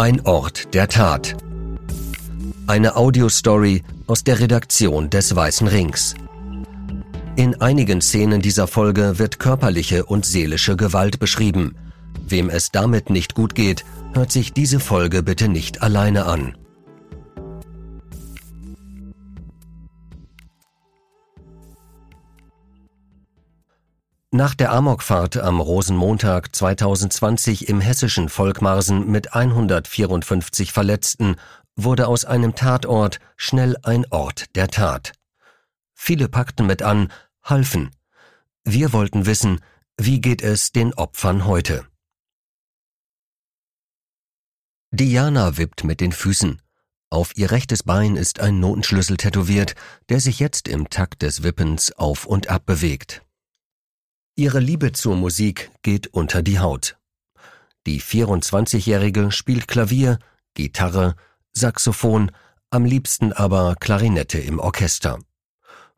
Ein Ort der Tat. Eine Audiostory aus der Redaktion des Weißen Rings. In einigen Szenen dieser Folge wird körperliche und seelische Gewalt beschrieben. Wem es damit nicht gut geht, hört sich diese Folge bitte nicht alleine an. Nach der Amokfahrt am Rosenmontag 2020 im hessischen Volkmarsen mit 154 Verletzten wurde aus einem Tatort schnell ein Ort der Tat. Viele packten mit an, halfen. Wir wollten wissen, wie geht es den Opfern heute? Diana wippt mit den Füßen. Auf ihr rechtes Bein ist ein Notenschlüssel tätowiert, der sich jetzt im Takt des Wippens auf und ab bewegt. Ihre Liebe zur Musik geht unter die Haut. Die 24-Jährige spielt Klavier, Gitarre, Saxophon, am liebsten aber Klarinette im Orchester.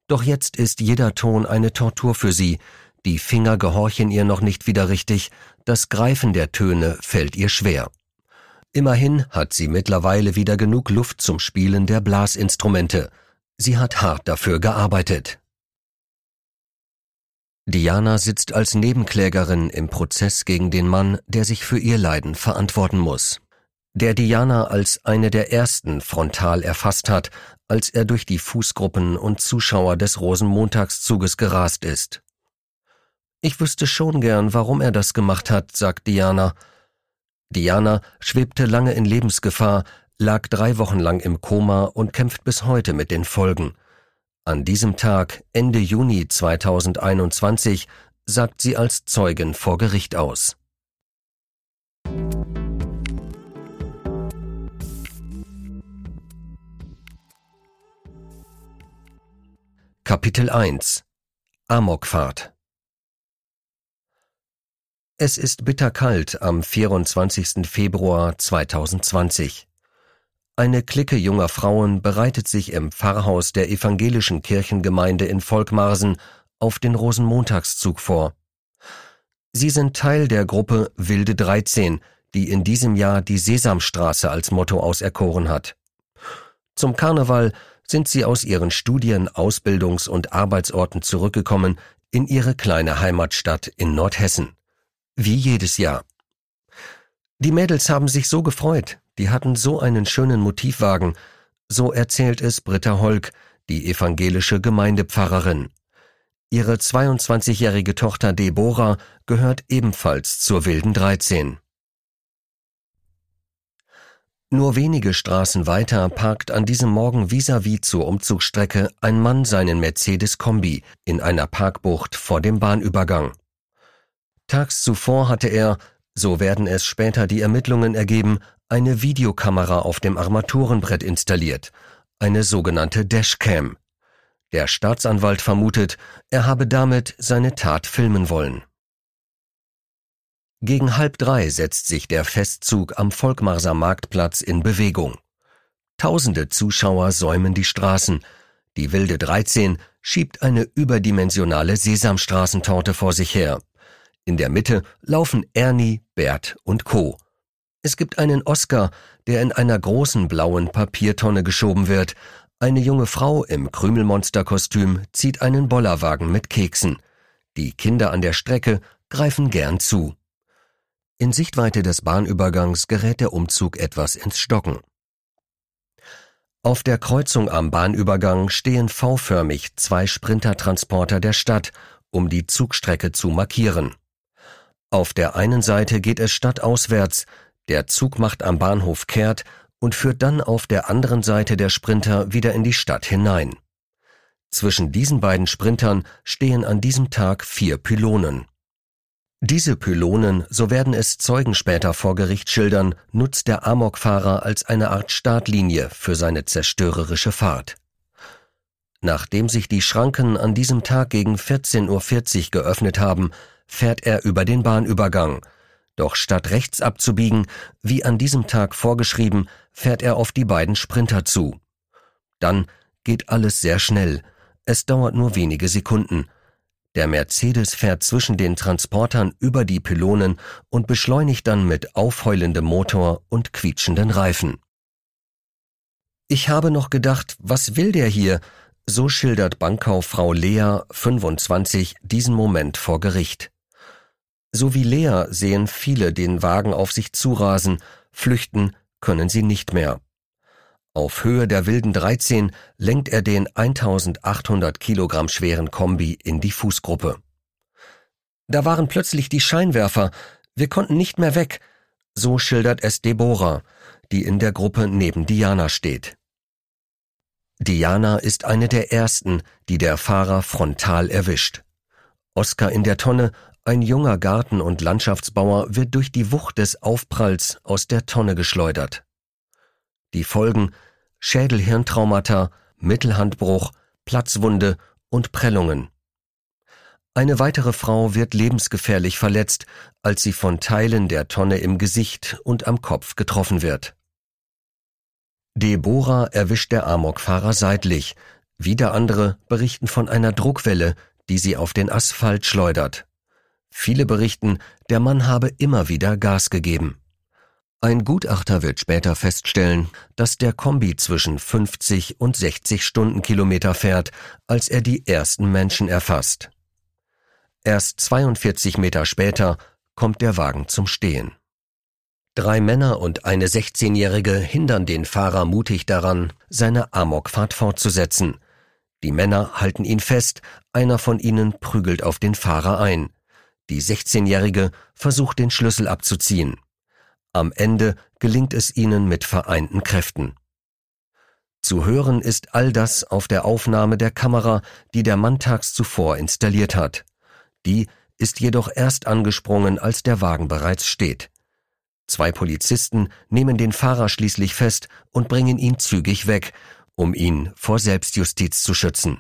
Doch jetzt ist jeder Ton eine Tortur für sie, die Finger gehorchen ihr noch nicht wieder richtig, das Greifen der Töne fällt ihr schwer. Immerhin hat sie mittlerweile wieder genug Luft zum Spielen der Blasinstrumente. Sie hat hart dafür gearbeitet. Diana sitzt als Nebenklägerin im Prozess gegen den Mann, der sich für ihr Leiden verantworten muss. Der Diana als eine der ersten frontal erfasst hat, als er durch die Fußgruppen und Zuschauer des Rosenmontagszuges gerast ist. Ich wüsste schon gern, warum er das gemacht hat, sagt Diana. Diana schwebte lange in Lebensgefahr, lag drei Wochen lang im Koma und kämpft bis heute mit den Folgen. An diesem Tag, Ende Juni 2021, sagt sie als Zeugin vor Gericht aus. Kapitel 1 Amokfahrt Es ist bitterkalt am 24. Februar 2020. Eine Clique junger Frauen bereitet sich im Pfarrhaus der evangelischen Kirchengemeinde in Volkmarsen auf den Rosenmontagszug vor. Sie sind Teil der Gruppe Wilde 13, die in diesem Jahr die Sesamstraße als Motto auserkoren hat. Zum Karneval sind sie aus ihren Studien-, Ausbildungs- und Arbeitsorten zurückgekommen in ihre kleine Heimatstadt in Nordhessen. Wie jedes Jahr. Die Mädels haben sich so gefreut, die hatten so einen schönen Motivwagen, so erzählt es Britta Holk, die evangelische Gemeindepfarrerin. Ihre 22-jährige Tochter Deborah gehört ebenfalls zur wilden 13. Nur wenige Straßen weiter parkt an diesem Morgen vis-à-vis -vis zur Umzugsstrecke ein Mann seinen Mercedes-Kombi in einer Parkbucht vor dem Bahnübergang. Tags zuvor hatte er, so werden es später die Ermittlungen ergeben, eine Videokamera auf dem Armaturenbrett installiert, eine sogenannte Dashcam. Der Staatsanwalt vermutet, er habe damit seine Tat filmen wollen. Gegen halb drei setzt sich der Festzug am Volkmarser Marktplatz in Bewegung. Tausende Zuschauer säumen die Straßen. Die wilde 13 schiebt eine überdimensionale Sesamstraßentorte vor sich her. In der Mitte laufen Ernie, Bert und Co. Es gibt einen Oscar, der in einer großen blauen Papiertonne geschoben wird. Eine junge Frau im Krümelmonsterkostüm zieht einen Bollerwagen mit Keksen. Die Kinder an der Strecke greifen gern zu. In Sichtweite des Bahnübergangs gerät der Umzug etwas ins Stocken. Auf der Kreuzung am Bahnübergang stehen V-förmig zwei Sprintertransporter der Stadt, um die Zugstrecke zu markieren. Auf der einen Seite geht es stadtauswärts, der Zug macht am Bahnhof kehrt und führt dann auf der anderen Seite der Sprinter wieder in die Stadt hinein. Zwischen diesen beiden Sprintern stehen an diesem Tag vier Pylonen. Diese Pylonen, so werden es Zeugen später vor Gericht schildern, nutzt der Amokfahrer als eine Art Startlinie für seine zerstörerische Fahrt. Nachdem sich die Schranken an diesem Tag gegen 14.40 Uhr geöffnet haben, fährt er über den Bahnübergang, doch statt rechts abzubiegen, wie an diesem Tag vorgeschrieben, fährt er auf die beiden Sprinter zu. Dann geht alles sehr schnell. Es dauert nur wenige Sekunden. Der Mercedes fährt zwischen den Transportern über die Pylonen und beschleunigt dann mit aufheulendem Motor und quietschenden Reifen. Ich habe noch gedacht, was will der hier? So schildert Bankkauffrau Lea, 25, diesen Moment vor Gericht. So wie Lea sehen viele den Wagen auf sich zurasen, flüchten können sie nicht mehr. Auf Höhe der wilden 13 lenkt er den 1800 Kilogramm schweren Kombi in die Fußgruppe. Da waren plötzlich die Scheinwerfer, wir konnten nicht mehr weg, so schildert es Deborah, die in der Gruppe neben Diana steht. Diana ist eine der ersten, die der Fahrer frontal erwischt. Oskar in der Tonne, ein junger Garten- und Landschaftsbauer, wird durch die Wucht des Aufpralls aus der Tonne geschleudert. Die Folgen Schädelhirntraumata, Mittelhandbruch, Platzwunde und Prellungen. Eine weitere Frau wird lebensgefährlich verletzt, als sie von Teilen der Tonne im Gesicht und am Kopf getroffen wird. Deborah erwischt der Amokfahrer seitlich, wieder andere berichten von einer Druckwelle, die sie auf den Asphalt schleudert. Viele berichten, der Mann habe immer wieder Gas gegeben. Ein Gutachter wird später feststellen, dass der Kombi zwischen 50 und 60 Stundenkilometer fährt, als er die ersten Menschen erfasst. Erst 42 Meter später kommt der Wagen zum Stehen. Drei Männer und eine 16-Jährige hindern den Fahrer mutig daran, seine Amokfahrt fortzusetzen. Die Männer halten ihn fest, einer von ihnen prügelt auf den Fahrer ein. Die 16-Jährige versucht den Schlüssel abzuziehen. Am Ende gelingt es ihnen mit vereinten Kräften. Zu hören ist all das auf der Aufnahme der Kamera, die der Mann tags zuvor installiert hat. Die ist jedoch erst angesprungen, als der Wagen bereits steht. Zwei Polizisten nehmen den Fahrer schließlich fest und bringen ihn zügig weg, um ihn vor Selbstjustiz zu schützen.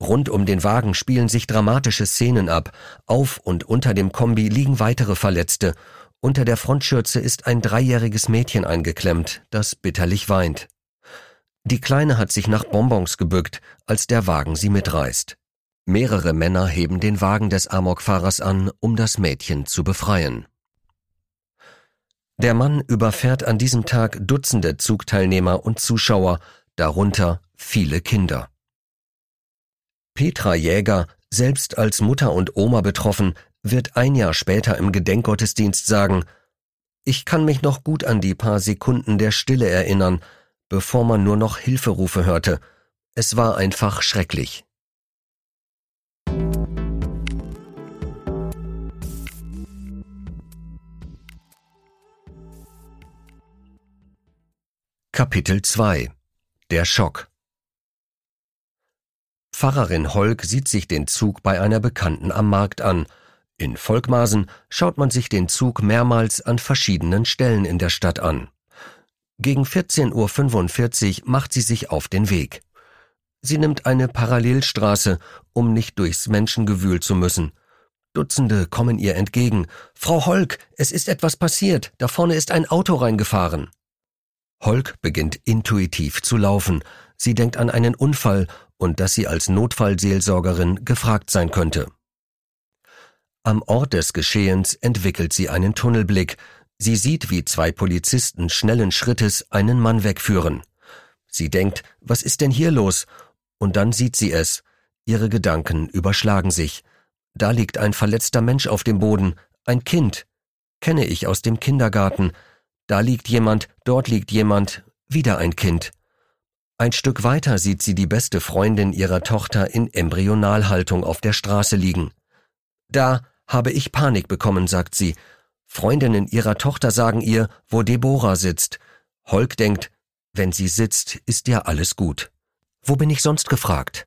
Rund um den Wagen spielen sich dramatische Szenen ab. Auf und unter dem Kombi liegen weitere Verletzte unter der Frontschürze ist ein dreijähriges Mädchen eingeklemmt, das bitterlich weint. Die Kleine hat sich nach Bonbons gebückt, als der Wagen sie mitreißt. Mehrere Männer heben den Wagen des Amokfahrers an, um das Mädchen zu befreien. Der Mann überfährt an diesem Tag Dutzende Zugteilnehmer und Zuschauer, darunter viele Kinder. Petra Jäger, selbst als Mutter und Oma betroffen, wird ein Jahr später im Gedenkgottesdienst sagen, ich kann mich noch gut an die paar Sekunden der Stille erinnern, bevor man nur noch Hilferufe hörte. Es war einfach schrecklich. Kapitel 2 Der Schock Pfarrerin Holk sieht sich den Zug bei einer Bekannten am Markt an in Volkmaßen schaut man sich den Zug mehrmals an verschiedenen Stellen in der Stadt an. Gegen 14.45 Uhr macht sie sich auf den Weg. Sie nimmt eine Parallelstraße, um nicht durchs Menschengewühl zu müssen. Dutzende kommen ihr entgegen. Frau Holk, es ist etwas passiert. Da vorne ist ein Auto reingefahren. Holk beginnt intuitiv zu laufen. Sie denkt an einen Unfall und dass sie als Notfallseelsorgerin gefragt sein könnte. Am Ort des Geschehens entwickelt sie einen Tunnelblick. Sie sieht, wie zwei Polizisten schnellen Schrittes einen Mann wegführen. Sie denkt, was ist denn hier los? Und dann sieht sie es. Ihre Gedanken überschlagen sich. Da liegt ein verletzter Mensch auf dem Boden, ein Kind. Kenne ich aus dem Kindergarten. Da liegt jemand, dort liegt jemand, wieder ein Kind. Ein Stück weiter sieht sie die beste Freundin ihrer Tochter in Embryonalhaltung auf der Straße liegen. Da habe ich Panik bekommen, sagt sie. Freundinnen ihrer Tochter sagen ihr, wo Deborah sitzt. Holk denkt, wenn sie sitzt, ist ja alles gut. Wo bin ich sonst gefragt?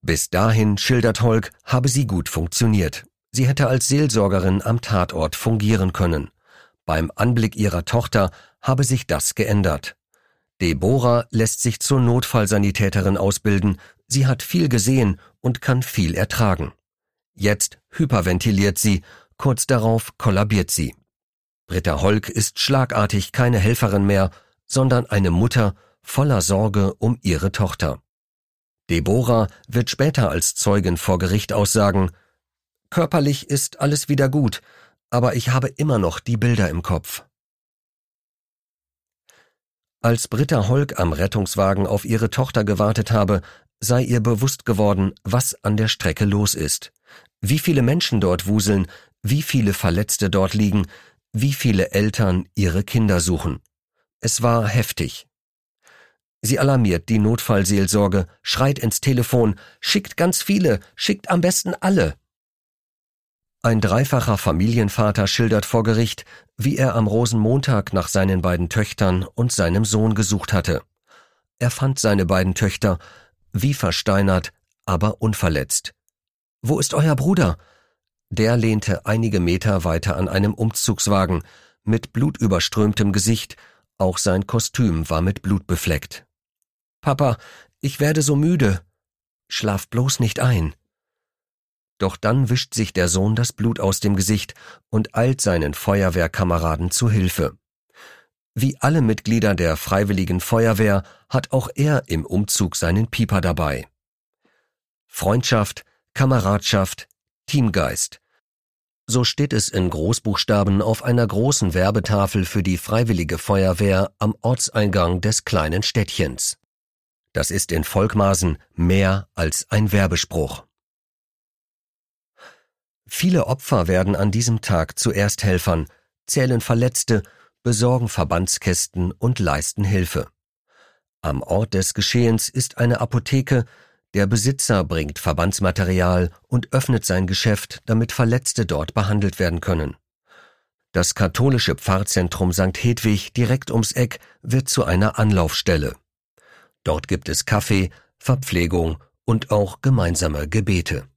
Bis dahin, schildert Holk, habe sie gut funktioniert. Sie hätte als Seelsorgerin am Tatort fungieren können. Beim Anblick ihrer Tochter habe sich das geändert. Deborah lässt sich zur Notfallsanitäterin ausbilden. Sie hat viel gesehen und kann viel ertragen. Jetzt hyperventiliert sie, kurz darauf kollabiert sie. Britta Holk ist schlagartig keine Helferin mehr, sondern eine Mutter voller Sorge um ihre Tochter. Deborah wird später als Zeugin vor Gericht aussagen, Körperlich ist alles wieder gut, aber ich habe immer noch die Bilder im Kopf. Als Britta Holk am Rettungswagen auf ihre Tochter gewartet habe, sei ihr bewusst geworden, was an der Strecke los ist. Wie viele Menschen dort wuseln, wie viele Verletzte dort liegen, wie viele Eltern ihre Kinder suchen. Es war heftig. Sie alarmiert die Notfallseelsorge, schreit ins Telefon, schickt ganz viele, schickt am besten alle. Ein dreifacher Familienvater schildert vor Gericht, wie er am Rosenmontag nach seinen beiden Töchtern und seinem Sohn gesucht hatte. Er fand seine beiden Töchter, wie versteinert, aber unverletzt. Wo ist euer Bruder? Der lehnte einige Meter weiter an einem Umzugswagen, mit blutüberströmtem Gesicht, auch sein Kostüm war mit Blut befleckt. Papa, ich werde so müde. Schlaf bloß nicht ein. Doch dann wischt sich der Sohn das Blut aus dem Gesicht und eilt seinen Feuerwehrkameraden zu Hilfe. Wie alle Mitglieder der Freiwilligen Feuerwehr hat auch er im Umzug seinen Pieper dabei. Freundschaft, Kameradschaft, Teamgeist. So steht es in Großbuchstaben auf einer großen Werbetafel für die Freiwillige Feuerwehr am Ortseingang des kleinen Städtchens. Das ist in Volkmaßen mehr als ein Werbespruch. Viele Opfer werden an diesem Tag zu Ersthelfern, zählen Verletzte, besorgen Verbandskästen und leisten Hilfe. Am Ort des Geschehens ist eine Apotheke, der Besitzer bringt Verbandsmaterial und öffnet sein Geschäft, damit Verletzte dort behandelt werden können. Das katholische Pfarrzentrum St. Hedwig direkt ums Eck wird zu einer Anlaufstelle. Dort gibt es Kaffee, Verpflegung und auch gemeinsame Gebete.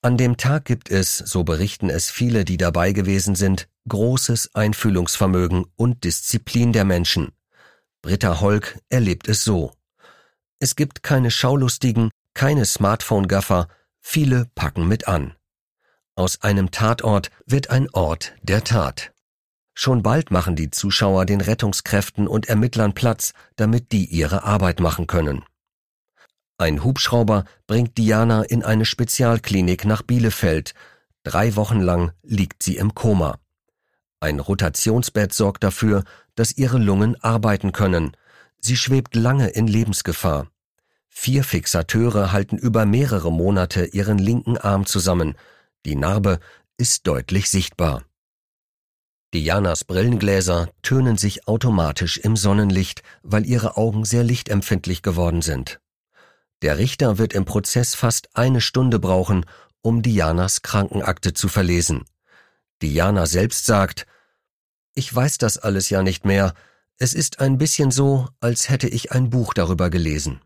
An dem Tag gibt es, so berichten es viele, die dabei gewesen sind, großes Einfühlungsvermögen und Disziplin der Menschen. Britta Holk erlebt es so. Es gibt keine Schaulustigen, keine Smartphone-Gaffer, viele packen mit an. Aus einem Tatort wird ein Ort der Tat. Schon bald machen die Zuschauer den Rettungskräften und Ermittlern Platz, damit die ihre Arbeit machen können. Ein Hubschrauber bringt Diana in eine Spezialklinik nach Bielefeld. Drei Wochen lang liegt sie im Koma. Ein Rotationsbett sorgt dafür, dass ihre Lungen arbeiten können. Sie schwebt lange in Lebensgefahr. Vier Fixateure halten über mehrere Monate ihren linken Arm zusammen. Die Narbe ist deutlich sichtbar. Dianas Brillengläser tönen sich automatisch im Sonnenlicht, weil ihre Augen sehr lichtempfindlich geworden sind. Der Richter wird im Prozess fast eine Stunde brauchen, um Dianas Krankenakte zu verlesen. Diana selbst sagt, ich weiß das alles ja nicht mehr, es ist ein bisschen so, als hätte ich ein Buch darüber gelesen.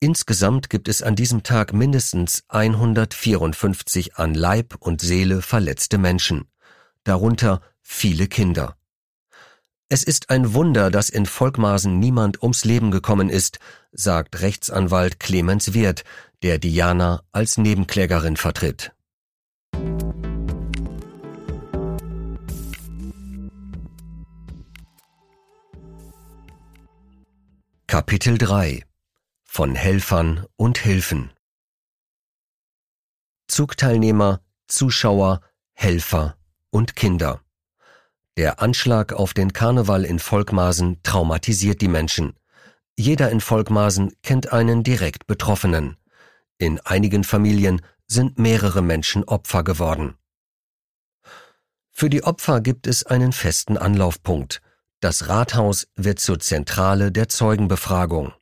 Insgesamt gibt es an diesem Tag mindestens 154 an Leib und Seele verletzte Menschen, darunter viele Kinder. Es ist ein Wunder, dass in Volkmaßen niemand ums Leben gekommen ist, sagt Rechtsanwalt Clemens Wirth, der Diana als Nebenklägerin vertritt. Kapitel 3 von Helfern und Hilfen. Zugteilnehmer, Zuschauer, Helfer und Kinder. Der Anschlag auf den Karneval in Volkmaßen traumatisiert die Menschen. Jeder in Volkmaßen kennt einen direkt Betroffenen. In einigen Familien sind mehrere Menschen Opfer geworden. Für die Opfer gibt es einen festen Anlaufpunkt. Das Rathaus wird zur Zentrale der Zeugenbefragung.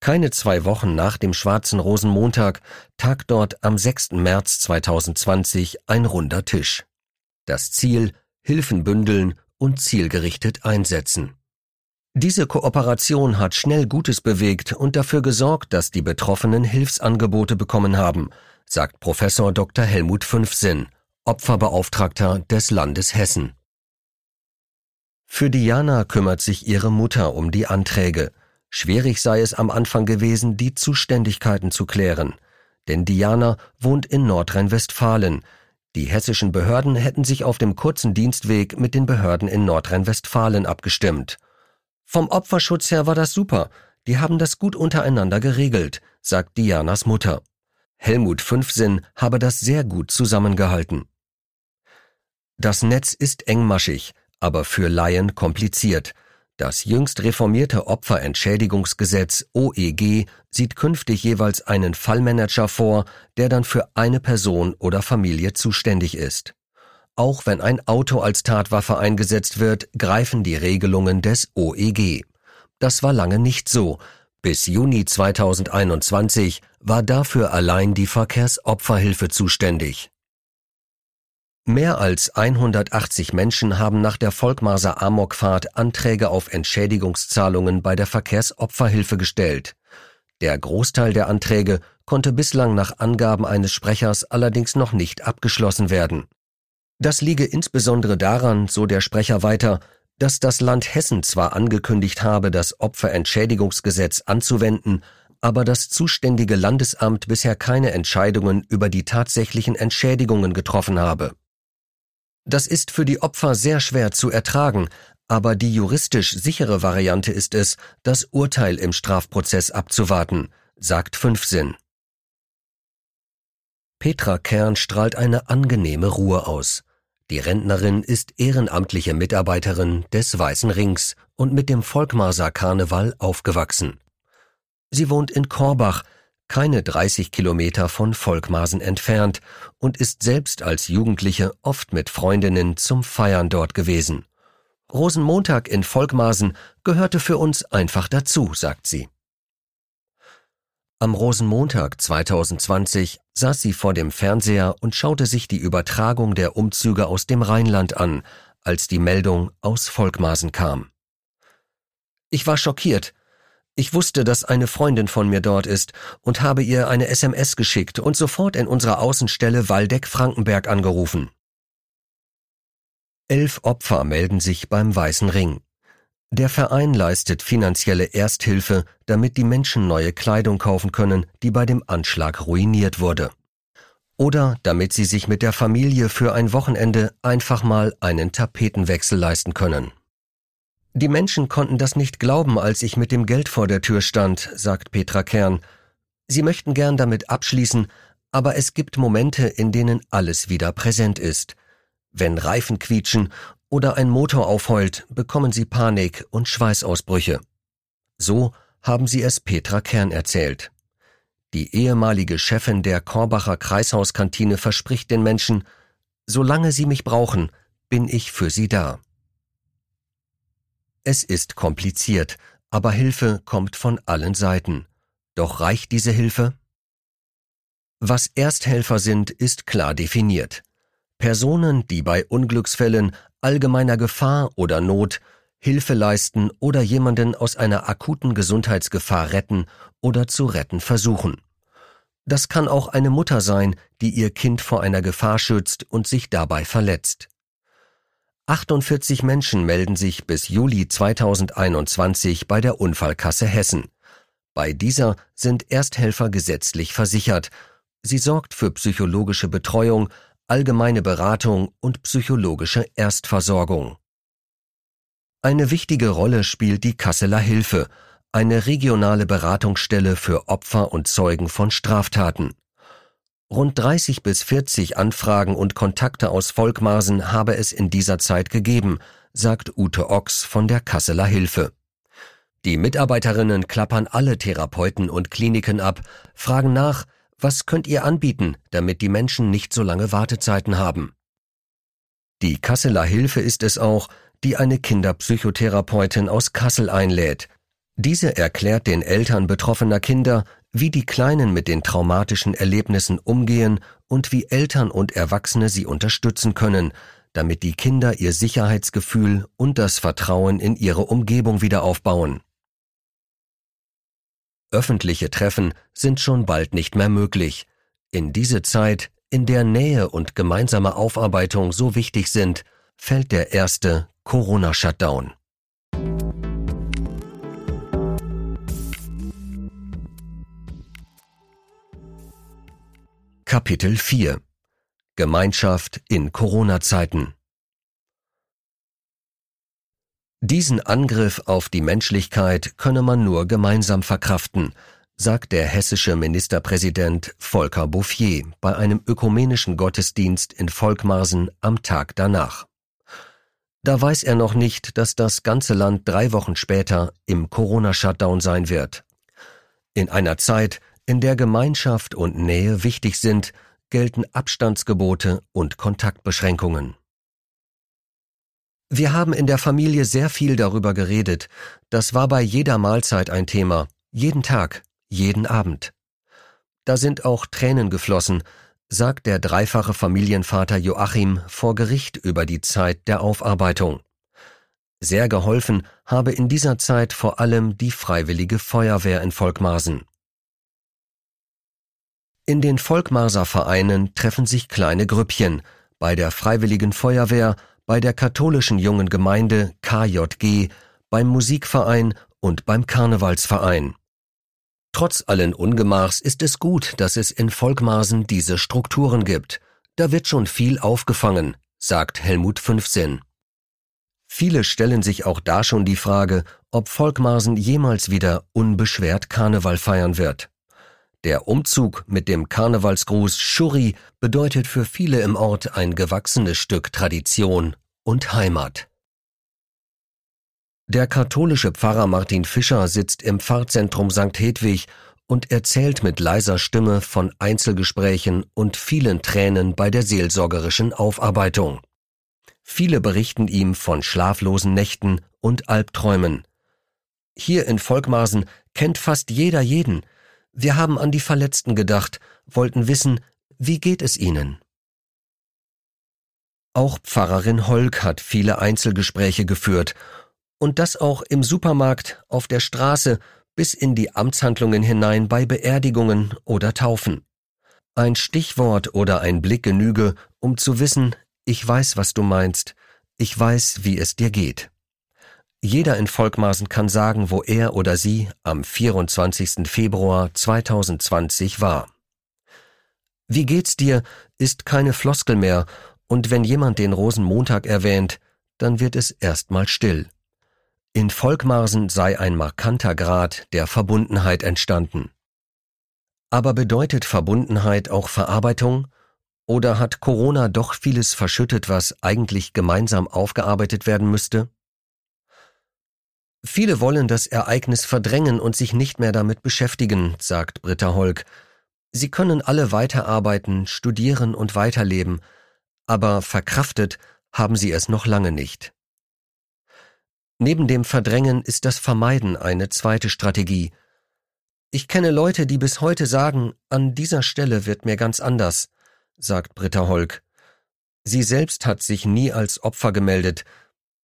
Keine zwei Wochen nach dem Schwarzen Rosenmontag tagt dort am 6. März 2020 ein runder Tisch. Das Ziel Hilfen bündeln und zielgerichtet einsetzen. Diese Kooperation hat schnell Gutes bewegt und dafür gesorgt, dass die Betroffenen Hilfsangebote bekommen haben, sagt Professor Dr. Helmut Fünfsinn, Opferbeauftragter des Landes Hessen. Für Diana kümmert sich ihre Mutter um die Anträge. Schwierig sei es am Anfang gewesen, die Zuständigkeiten zu klären. Denn Diana wohnt in Nordrhein-Westfalen. Die hessischen Behörden hätten sich auf dem kurzen Dienstweg mit den Behörden in Nordrhein-Westfalen abgestimmt. Vom Opferschutz her war das super. Die haben das gut untereinander geregelt, sagt Dianas Mutter. Helmut Fünfsinn habe das sehr gut zusammengehalten. Das Netz ist engmaschig, aber für Laien kompliziert. Das jüngst reformierte Opferentschädigungsgesetz OEG sieht künftig jeweils einen Fallmanager vor, der dann für eine Person oder Familie zuständig ist. Auch wenn ein Auto als Tatwaffe eingesetzt wird, greifen die Regelungen des OEG. Das war lange nicht so. Bis Juni 2021 war dafür allein die Verkehrsopferhilfe zuständig. Mehr als 180 Menschen haben nach der Volkmaser Amokfahrt Anträge auf Entschädigungszahlungen bei der Verkehrsopferhilfe gestellt. Der Großteil der Anträge konnte bislang nach Angaben eines Sprechers allerdings noch nicht abgeschlossen werden. Das liege insbesondere daran, so der Sprecher weiter, dass das Land Hessen zwar angekündigt habe, das Opferentschädigungsgesetz anzuwenden, aber das zuständige Landesamt bisher keine Entscheidungen über die tatsächlichen Entschädigungen getroffen habe. Das ist für die Opfer sehr schwer zu ertragen, aber die juristisch sichere Variante ist es, das Urteil im Strafprozess abzuwarten, sagt Fünfsinn. Petra Kern strahlt eine angenehme Ruhe aus. Die Rentnerin ist ehrenamtliche Mitarbeiterin des Weißen Rings und mit dem Volkmarser Karneval aufgewachsen. Sie wohnt in Korbach, keine 30 Kilometer von Volkmarsen entfernt und ist selbst als Jugendliche oft mit Freundinnen zum Feiern dort gewesen. Rosenmontag in Volkmarsen gehörte für uns einfach dazu, sagt sie. Am Rosenmontag 2020 saß sie vor dem Fernseher und schaute sich die Übertragung der Umzüge aus dem Rheinland an, als die Meldung aus Volkmarsen kam. Ich war schockiert, ich wusste, dass eine Freundin von mir dort ist und habe ihr eine SMS geschickt und sofort in unserer Außenstelle Waldeck-Frankenberg angerufen. Elf Opfer melden sich beim Weißen Ring. Der Verein leistet finanzielle Ersthilfe, damit die Menschen neue Kleidung kaufen können, die bei dem Anschlag ruiniert wurde. Oder damit sie sich mit der Familie für ein Wochenende einfach mal einen Tapetenwechsel leisten können. Die Menschen konnten das nicht glauben, als ich mit dem Geld vor der Tür stand, sagt Petra Kern. Sie möchten gern damit abschließen, aber es gibt Momente, in denen alles wieder präsent ist. Wenn Reifen quietschen oder ein Motor aufheult, bekommen sie Panik und Schweißausbrüche. So haben sie es Petra Kern erzählt. Die ehemalige Chefin der Korbacher Kreishauskantine verspricht den Menschen, solange sie mich brauchen, bin ich für sie da. Es ist kompliziert, aber Hilfe kommt von allen Seiten. Doch reicht diese Hilfe? Was Ersthelfer sind, ist klar definiert. Personen, die bei Unglücksfällen, allgemeiner Gefahr oder Not Hilfe leisten oder jemanden aus einer akuten Gesundheitsgefahr retten oder zu retten versuchen. Das kann auch eine Mutter sein, die ihr Kind vor einer Gefahr schützt und sich dabei verletzt. 48 Menschen melden sich bis Juli 2021 bei der Unfallkasse Hessen. Bei dieser sind Ersthelfer gesetzlich versichert. Sie sorgt für psychologische Betreuung, allgemeine Beratung und psychologische Erstversorgung. Eine wichtige Rolle spielt die Kasseler Hilfe, eine regionale Beratungsstelle für Opfer und Zeugen von Straftaten. Rund 30 bis 40 Anfragen und Kontakte aus Volkmarsen habe es in dieser Zeit gegeben, sagt Ute Ochs von der Kasseler Hilfe. Die Mitarbeiterinnen klappern alle Therapeuten und Kliniken ab, fragen nach, was könnt ihr anbieten, damit die Menschen nicht so lange Wartezeiten haben. Die Kasseler Hilfe ist es auch, die eine Kinderpsychotherapeutin aus Kassel einlädt. Diese erklärt den Eltern betroffener Kinder, wie die Kleinen mit den traumatischen Erlebnissen umgehen und wie Eltern und Erwachsene sie unterstützen können, damit die Kinder ihr Sicherheitsgefühl und das Vertrauen in ihre Umgebung wieder aufbauen. Öffentliche Treffen sind schon bald nicht mehr möglich. In diese Zeit, in der Nähe und gemeinsame Aufarbeitung so wichtig sind, fällt der erste Corona-Shutdown. Kapitel 4 Gemeinschaft in Corona-Zeiten Diesen Angriff auf die Menschlichkeit könne man nur gemeinsam verkraften, sagt der hessische Ministerpräsident Volker Bouffier bei einem ökumenischen Gottesdienst in Volkmarsen am Tag danach. Da weiß er noch nicht, dass das ganze Land drei Wochen später im Corona-Shutdown sein wird. In einer Zeit, in der Gemeinschaft und Nähe wichtig sind, gelten Abstandsgebote und Kontaktbeschränkungen. Wir haben in der Familie sehr viel darüber geredet. Das war bei jeder Mahlzeit ein Thema. Jeden Tag, jeden Abend. Da sind auch Tränen geflossen, sagt der dreifache Familienvater Joachim vor Gericht über die Zeit der Aufarbeitung. Sehr geholfen habe in dieser Zeit vor allem die Freiwillige Feuerwehr in Volkmarsen. In den Volkmarser Vereinen treffen sich kleine Grüppchen, bei der Freiwilligen Feuerwehr bei der katholischen jungen Gemeinde KJG, beim Musikverein und beim Karnevalsverein. Trotz allen Ungemachs ist es gut, dass es in Volkmarsen diese Strukturen gibt. Da wird schon viel aufgefangen, sagt Helmut 15. Viele stellen sich auch da schon die Frage, ob Volkmarsen jemals wieder unbeschwert Karneval feiern wird. Der Umzug mit dem Karnevalsgruß Schurri bedeutet für viele im Ort ein gewachsenes Stück Tradition und Heimat. Der katholische Pfarrer Martin Fischer sitzt im Pfarrzentrum St. Hedwig und erzählt mit leiser Stimme von Einzelgesprächen und vielen Tränen bei der seelsorgerischen Aufarbeitung. Viele berichten ihm von schlaflosen Nächten und Albträumen. Hier in Volkmarsen kennt fast jeder jeden. Wir haben an die Verletzten gedacht, wollten wissen, wie geht es ihnen? Auch Pfarrerin Holk hat viele Einzelgespräche geführt und das auch im Supermarkt, auf der Straße, bis in die Amtshandlungen hinein bei Beerdigungen oder Taufen. Ein Stichwort oder ein Blick genüge, um zu wissen, ich weiß, was du meinst, ich weiß, wie es dir geht. Jeder in Volkmaßen kann sagen, wo er oder sie am 24. Februar 2020 war. Wie geht's dir ist keine Floskel mehr und wenn jemand den Rosenmontag erwähnt, dann wird es erstmal still. In Volkmarsen sei ein markanter Grad der Verbundenheit entstanden. Aber bedeutet Verbundenheit auch Verarbeitung? Oder hat Corona doch vieles verschüttet, was eigentlich gemeinsam aufgearbeitet werden müsste? Viele wollen das Ereignis verdrängen und sich nicht mehr damit beschäftigen, sagt Britta Holk. Sie können alle weiterarbeiten, studieren und weiterleben, aber verkraftet haben sie es noch lange nicht. Neben dem Verdrängen ist das Vermeiden eine zweite Strategie. Ich kenne Leute, die bis heute sagen, an dieser Stelle wird mir ganz anders, sagt Britta Holk. Sie selbst hat sich nie als Opfer gemeldet.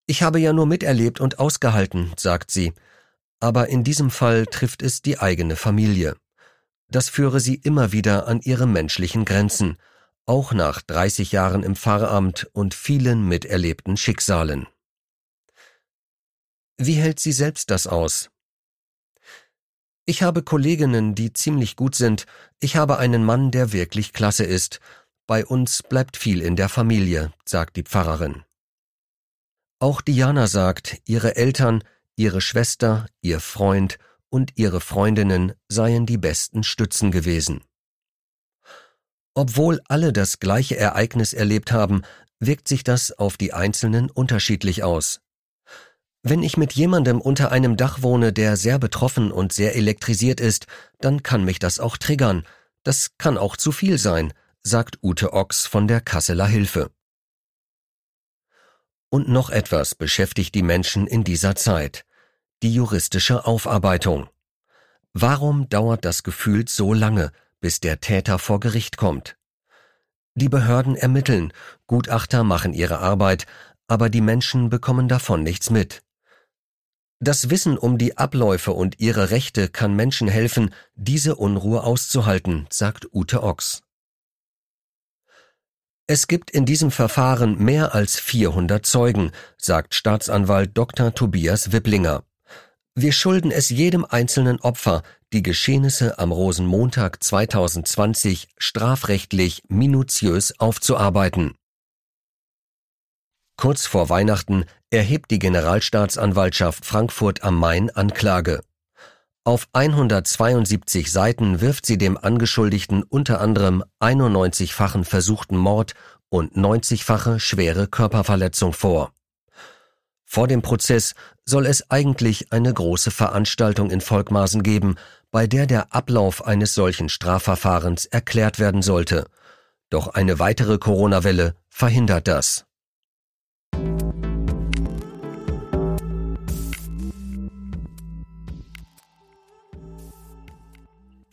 Ich habe ja nur miterlebt und ausgehalten, sagt sie. Aber in diesem Fall trifft es die eigene Familie. Das führe sie immer wieder an ihre menschlichen Grenzen auch nach 30 Jahren im Pfarramt und vielen miterlebten Schicksalen. Wie hält sie selbst das aus? Ich habe Kolleginnen, die ziemlich gut sind, ich habe einen Mann, der wirklich klasse ist, bei uns bleibt viel in der Familie, sagt die Pfarrerin. Auch Diana sagt, ihre Eltern, ihre Schwester, ihr Freund und ihre Freundinnen seien die besten Stützen gewesen. Obwohl alle das gleiche Ereignis erlebt haben, wirkt sich das auf die Einzelnen unterschiedlich aus. Wenn ich mit jemandem unter einem Dach wohne, der sehr betroffen und sehr elektrisiert ist, dann kann mich das auch triggern. Das kann auch zu viel sein, sagt Ute Ochs von der Kasseler Hilfe. Und noch etwas beschäftigt die Menschen in dieser Zeit. Die juristische Aufarbeitung. Warum dauert das Gefühl so lange, bis der Täter vor Gericht kommt. Die Behörden ermitteln, Gutachter machen ihre Arbeit, aber die Menschen bekommen davon nichts mit. Das Wissen um die Abläufe und ihre Rechte kann Menschen helfen, diese Unruhe auszuhalten, sagt Ute Ochs. Es gibt in diesem Verfahren mehr als 400 Zeugen, sagt Staatsanwalt Dr. Tobias Wipplinger. Wir schulden es jedem einzelnen Opfer, die Geschehnisse am Rosenmontag 2020 strafrechtlich minutiös aufzuarbeiten. Kurz vor Weihnachten erhebt die Generalstaatsanwaltschaft Frankfurt am Main Anklage. Auf 172 Seiten wirft sie dem Angeschuldigten unter anderem 91-fachen versuchten Mord und 90-fache schwere Körperverletzung vor. Vor dem Prozess soll es eigentlich eine große Veranstaltung in Volkmarsen geben, bei der der Ablauf eines solchen Strafverfahrens erklärt werden sollte. Doch eine weitere Corona-Welle verhindert das.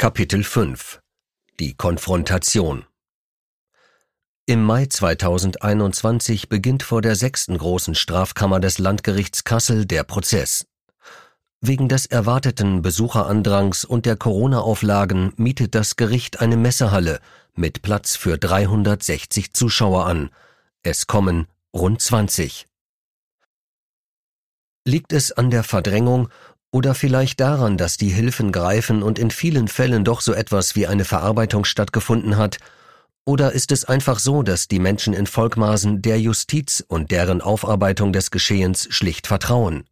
Kapitel 5 Die Konfrontation Im Mai 2021 beginnt vor der sechsten großen Strafkammer des Landgerichts Kassel der Prozess. Wegen des erwarteten Besucherandrangs und der Corona-Auflagen mietet das Gericht eine Messehalle mit Platz für 360 Zuschauer an. Es kommen rund 20. Liegt es an der Verdrängung oder vielleicht daran, dass die Hilfen greifen und in vielen Fällen doch so etwas wie eine Verarbeitung stattgefunden hat? Oder ist es einfach so, dass die Menschen in Volkmaßen der Justiz und deren Aufarbeitung des Geschehens schlicht vertrauen?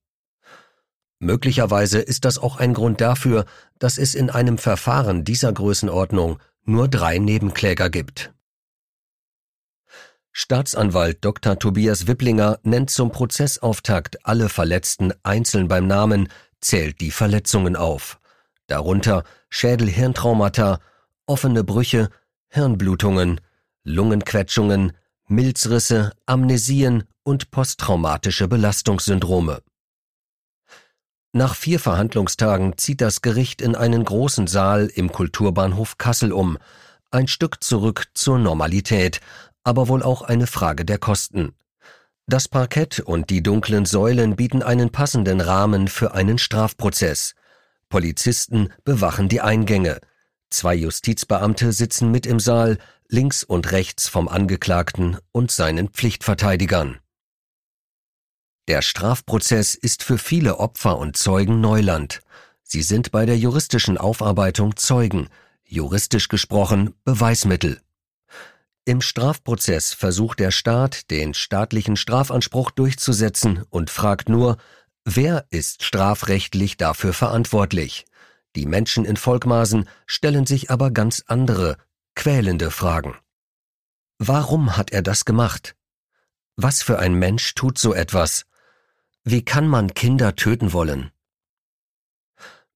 Möglicherweise ist das auch ein Grund dafür, dass es in einem Verfahren dieser Größenordnung nur drei Nebenkläger gibt. Staatsanwalt Dr. Tobias Wipplinger nennt zum Prozessauftakt alle Verletzten einzeln beim Namen, zählt die Verletzungen auf, darunter Schädel-Hirntraumata, offene Brüche, Hirnblutungen, Lungenquetschungen, Milzrisse, Amnesien und posttraumatische Belastungssyndrome. Nach vier Verhandlungstagen zieht das Gericht in einen großen Saal im Kulturbahnhof Kassel um, ein Stück zurück zur Normalität, aber wohl auch eine Frage der Kosten. Das Parkett und die dunklen Säulen bieten einen passenden Rahmen für einen Strafprozess. Polizisten bewachen die Eingänge. Zwei Justizbeamte sitzen mit im Saal, links und rechts vom Angeklagten und seinen Pflichtverteidigern. Der Strafprozess ist für viele Opfer und Zeugen Neuland. Sie sind bei der juristischen Aufarbeitung Zeugen, juristisch gesprochen Beweismittel. Im Strafprozess versucht der Staat, den staatlichen Strafanspruch durchzusetzen und fragt nur, wer ist strafrechtlich dafür verantwortlich? Die Menschen in Volkmaßen stellen sich aber ganz andere, quälende Fragen. Warum hat er das gemacht? Was für ein Mensch tut so etwas? Wie kann man Kinder töten wollen?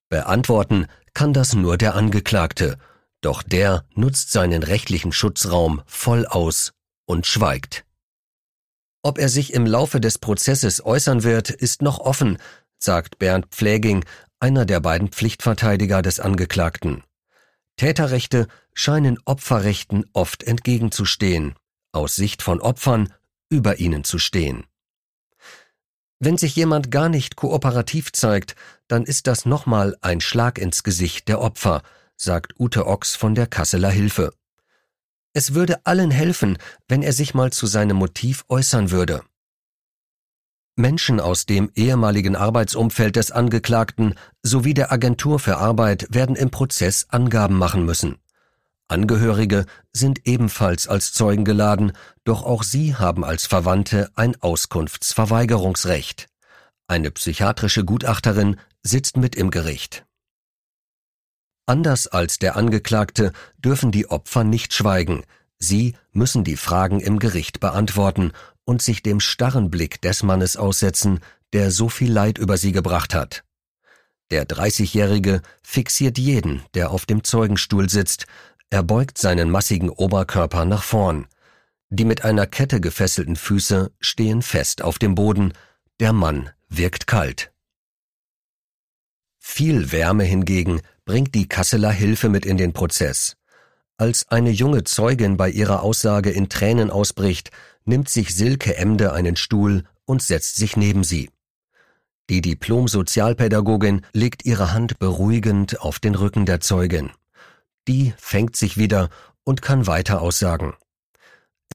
Beantworten kann das nur der Angeklagte, doch der nutzt seinen rechtlichen Schutzraum voll aus und schweigt. Ob er sich im Laufe des Prozesses äußern wird, ist noch offen, sagt Bernd Pfläging, einer der beiden Pflichtverteidiger des Angeklagten. Täterrechte scheinen Opferrechten oft entgegenzustehen, aus Sicht von Opfern über ihnen zu stehen. Wenn sich jemand gar nicht kooperativ zeigt, dann ist das nochmal ein Schlag ins Gesicht der Opfer, sagt Ute Ochs von der Kasseler Hilfe. Es würde allen helfen, wenn er sich mal zu seinem Motiv äußern würde. Menschen aus dem ehemaligen Arbeitsumfeld des Angeklagten sowie der Agentur für Arbeit werden im Prozess Angaben machen müssen. Angehörige sind ebenfalls als Zeugen geladen, doch auch sie haben als Verwandte ein Auskunftsverweigerungsrecht. Eine psychiatrische Gutachterin sitzt mit im Gericht. Anders als der Angeklagte dürfen die Opfer nicht schweigen, sie müssen die Fragen im Gericht beantworten und sich dem starren Blick des Mannes aussetzen, der so viel Leid über sie gebracht hat. Der 30-Jährige fixiert jeden, der auf dem Zeugenstuhl sitzt, er beugt seinen massigen Oberkörper nach vorn. Die mit einer Kette gefesselten Füße stehen fest auf dem Boden, der Mann wirkt kalt. Viel Wärme hingegen bringt die Kasseler Hilfe mit in den Prozess. Als eine junge Zeugin bei ihrer Aussage in Tränen ausbricht, nimmt sich Silke Emde einen Stuhl und setzt sich neben sie. Die Diplom-Sozialpädagogin legt ihre Hand beruhigend auf den Rücken der Zeugin. Die fängt sich wieder und kann weiter aussagen.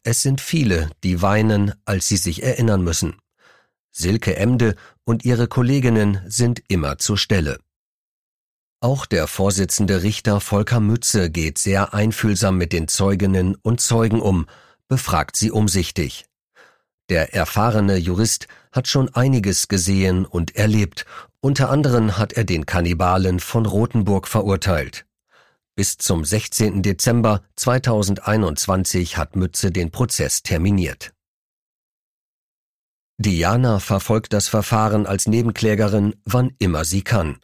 Es sind viele, die weinen, als sie sich erinnern müssen. Silke Emde und ihre Kolleginnen sind immer zur Stelle. Auch der Vorsitzende Richter Volker Mütze geht sehr einfühlsam mit den Zeuginnen und Zeugen um, befragt sie umsichtig. Der erfahrene Jurist hat schon einiges gesehen und erlebt. Unter anderem hat er den Kannibalen von Rothenburg verurteilt. Bis zum 16. Dezember 2021 hat Mütze den Prozess terminiert. Diana verfolgt das Verfahren als Nebenklägerin, wann immer sie kann.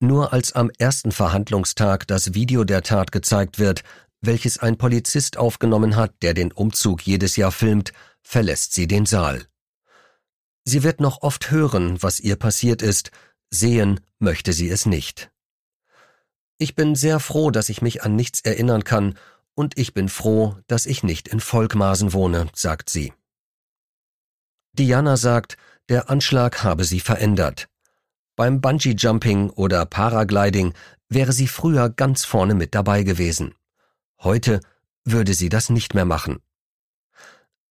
Nur als am ersten Verhandlungstag das Video der Tat gezeigt wird, welches ein Polizist aufgenommen hat, der den Umzug jedes Jahr filmt, verlässt sie den Saal. Sie wird noch oft hören, was ihr passiert ist, sehen möchte sie es nicht. Ich bin sehr froh, dass ich mich an nichts erinnern kann, und ich bin froh, dass ich nicht in Volkmaßen wohne, sagt sie. Diana sagt, der Anschlag habe sie verändert. Beim Bungee-Jumping oder Paragliding wäre sie früher ganz vorne mit dabei gewesen. Heute würde sie das nicht mehr machen.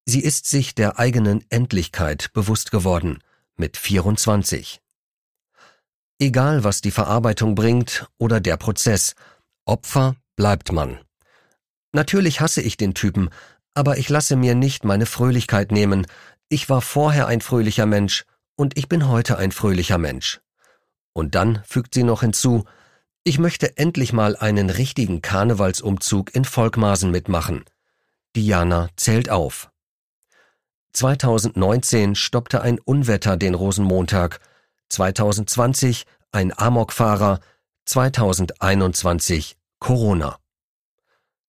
Sie ist sich der eigenen Endlichkeit bewusst geworden, mit 24. Egal was die Verarbeitung bringt oder der Prozess, Opfer bleibt man. Natürlich hasse ich den Typen, aber ich lasse mir nicht meine Fröhlichkeit nehmen. Ich war vorher ein fröhlicher Mensch und ich bin heute ein fröhlicher Mensch. Und dann fügt sie noch hinzu, ich möchte endlich mal einen richtigen Karnevalsumzug in Volkmaßen mitmachen. Diana zählt auf. 2019 stoppte ein Unwetter den Rosenmontag, 2020 ein Amokfahrer, 2021 Corona.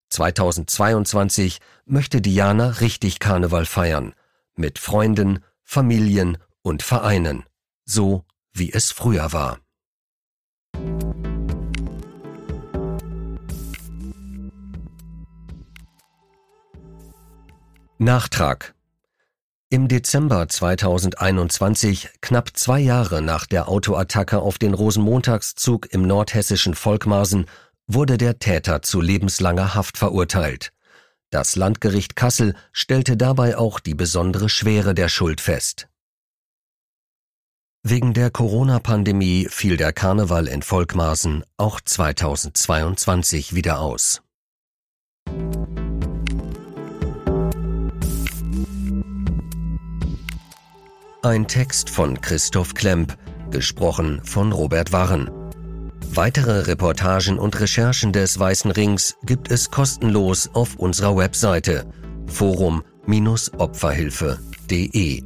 2022 möchte Diana richtig Karneval feiern, mit Freunden, Familien und Vereinen, so wie es früher war. Nachtrag im Dezember 2021, knapp zwei Jahre nach der Autoattacke auf den Rosenmontagszug im nordhessischen Volkmarsen, wurde der Täter zu lebenslanger Haft verurteilt. Das Landgericht Kassel stellte dabei auch die besondere Schwere der Schuld fest. Wegen der Corona-Pandemie fiel der Karneval in Volkmaßen auch 2022 wieder aus. Ein Text von Christoph Klemp, gesprochen von Robert Warren. Weitere Reportagen und Recherchen des Weißen Rings gibt es kostenlos auf unserer Webseite forum-opferhilfe.de.